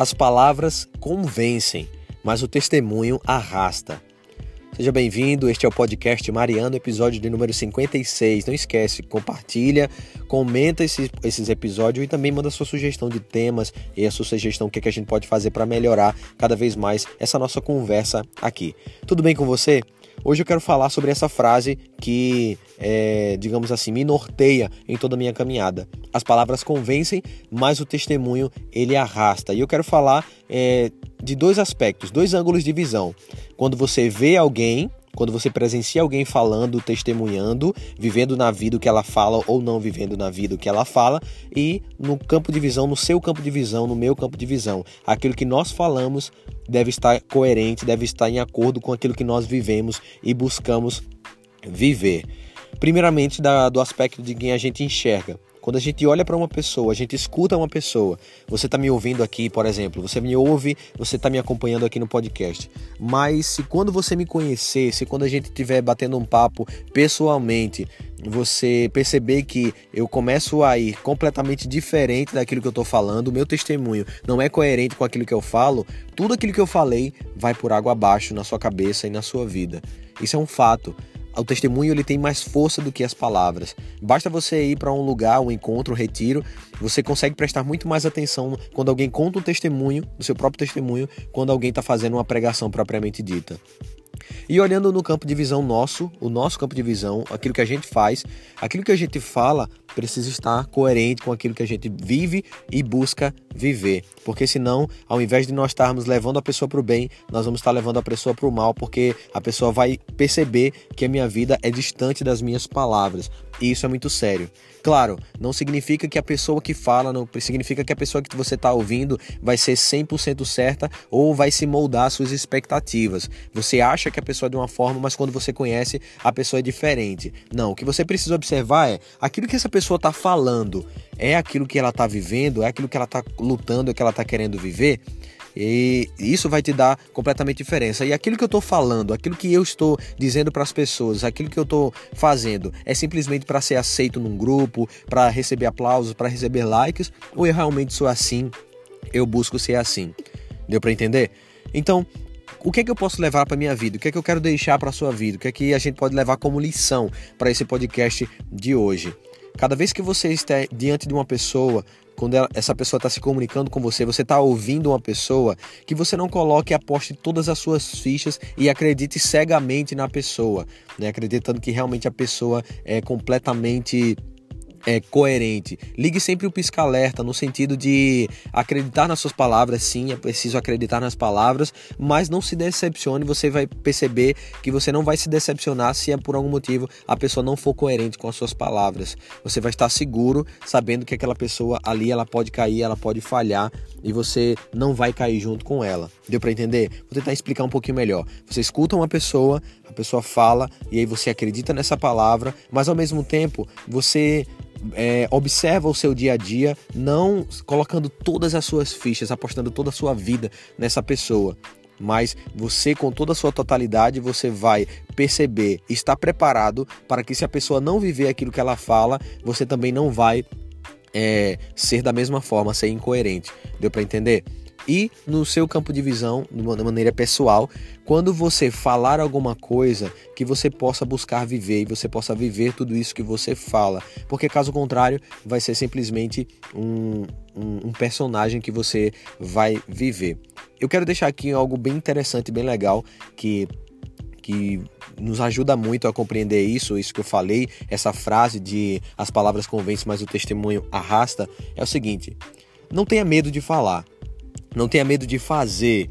As palavras convencem, mas o testemunho arrasta. Seja bem-vindo, este é o podcast Mariano, episódio de número 56. Não esquece, compartilha, comenta esses, esses episódios e também manda sua sugestão de temas e a sua sugestão o que, é que a gente pode fazer para melhorar cada vez mais essa nossa conversa aqui. Tudo bem com você? Hoje eu quero falar sobre essa frase que, é, digamos assim, me norteia em toda a minha caminhada. As palavras convencem, mas o testemunho ele arrasta. E eu quero falar é, de dois aspectos, dois ângulos de visão. Quando você vê alguém quando você presencia alguém falando, testemunhando, vivendo na vida o que ela fala ou não vivendo na vida o que ela fala, e no campo de visão, no seu campo de visão, no meu campo de visão, aquilo que nós falamos deve estar coerente, deve estar em acordo com aquilo que nós vivemos e buscamos viver. Primeiramente, da, do aspecto de quem a gente enxerga. Quando a gente olha para uma pessoa, a gente escuta uma pessoa. Você está me ouvindo aqui, por exemplo, você me ouve, você está me acompanhando aqui no podcast. Mas se quando você me conhecer, se quando a gente estiver batendo um papo pessoalmente, você perceber que eu começo a ir completamente diferente daquilo que eu estou falando, o meu testemunho não é coerente com aquilo que eu falo, tudo aquilo que eu falei vai por água abaixo na sua cabeça e na sua vida. Isso é um fato o testemunho ele tem mais força do que as palavras. Basta você ir para um lugar, um encontro, um retiro, você consegue prestar muito mais atenção quando alguém conta um testemunho, o seu próprio testemunho, quando alguém está fazendo uma pregação propriamente dita. E olhando no campo de visão nosso, o nosso campo de visão, aquilo que a gente faz, aquilo que a gente fala precisa estar coerente com aquilo que a gente vive e busca viver. Porque senão, ao invés de nós estarmos levando a pessoa para o bem, nós vamos estar levando a pessoa para o mal, porque a pessoa vai perceber que a minha vida é distante das minhas palavras. E isso é muito sério. Claro, não significa que a pessoa que fala, não significa que a pessoa que você está ouvindo vai ser 100% certa ou vai se moldar às suas expectativas. Você acha que a pessoa é de uma forma, mas quando você conhece, a pessoa é diferente. Não, o que você precisa observar é aquilo que essa pessoa está falando é aquilo que ela está vivendo, é aquilo que ela está lutando, é que ela está querendo viver. E isso vai te dar completamente diferença. E aquilo que eu estou falando, aquilo que eu estou dizendo para as pessoas, aquilo que eu estou fazendo, é simplesmente para ser aceito num grupo, para receber aplausos, para receber likes, ou eu realmente sou assim? Eu busco ser assim. Deu para entender? Então, o que é que eu posso levar para minha vida? O que é que eu quero deixar para sua vida? O que é que a gente pode levar como lição para esse podcast de hoje? Cada vez que você está diante de uma pessoa, quando ela, essa pessoa está se comunicando com você, você está ouvindo uma pessoa, que você não coloque e aposte todas as suas fichas e acredite cegamente na pessoa, né? acreditando que realmente a pessoa é completamente é, coerente. Ligue sempre o pisca-alerta no sentido de acreditar nas suas palavras, sim, é preciso acreditar nas palavras, mas não se decepcione, você vai perceber que você não vai se decepcionar se é por algum motivo a pessoa não for coerente com as suas palavras. Você vai estar seguro sabendo que aquela pessoa ali ela pode cair, ela pode falhar e você não vai cair junto com ela. Deu para entender? Vou tentar explicar um pouquinho melhor. Você escuta uma pessoa, a pessoa fala e aí você acredita nessa palavra, mas ao mesmo tempo você é, observa o seu dia a dia, não colocando todas as suas fichas, apostando toda a sua vida nessa pessoa. Mas você, com toda a sua totalidade, você vai perceber, estar preparado para que se a pessoa não viver aquilo que ela fala, você também não vai é, ser da mesma forma, ser incoerente. Deu para entender? E no seu campo de visão, de uma maneira pessoal, quando você falar alguma coisa que você possa buscar viver e você possa viver tudo isso que você fala, porque caso contrário vai ser simplesmente um, um, um personagem que você vai viver. Eu quero deixar aqui algo bem interessante, bem legal que que nos ajuda muito a compreender isso, isso que eu falei, essa frase de as palavras convencem, mas o testemunho arrasta, é o seguinte: não tenha medo de falar. Não tenha medo de fazer.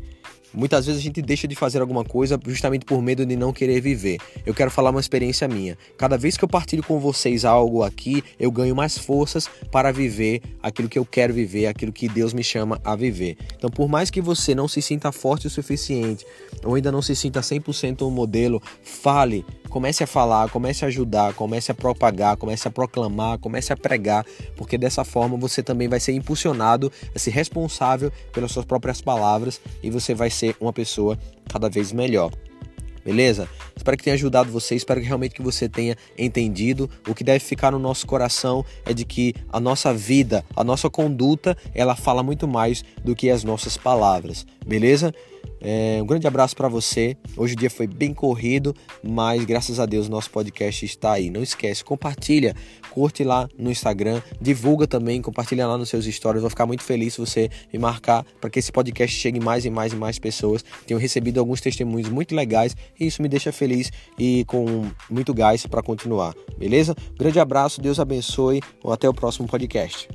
Muitas vezes a gente deixa de fazer alguma coisa justamente por medo de não querer viver. Eu quero falar uma experiência minha. Cada vez que eu partilho com vocês algo aqui, eu ganho mais forças para viver aquilo que eu quero viver, aquilo que Deus me chama a viver. Então, por mais que você não se sinta forte o suficiente ou ainda não se sinta 100% um modelo, fale, Comece a falar, comece a ajudar, comece a propagar, comece a proclamar, comece a pregar, porque dessa forma você também vai ser impulsionado a ser responsável pelas suas próprias palavras e você vai ser uma pessoa cada vez melhor. beleza? Espero que tenha ajudado você, espero que realmente que você tenha entendido. O que deve ficar no nosso coração é de que a nossa vida, a nossa conduta, ela fala muito mais do que as nossas palavras, beleza? É, um grande abraço para você. Hoje o dia foi bem corrido, mas graças a Deus nosso podcast está aí. Não esquece, compartilha, curte lá no Instagram, divulga também, compartilha lá nos seus stories. Vou ficar muito feliz se você me marcar para que esse podcast chegue mais e mais e mais pessoas. Tenho recebido alguns testemunhos muito legais e isso me deixa feliz e com muito gás para continuar. Beleza? Grande abraço, Deus abençoe. Até o próximo podcast.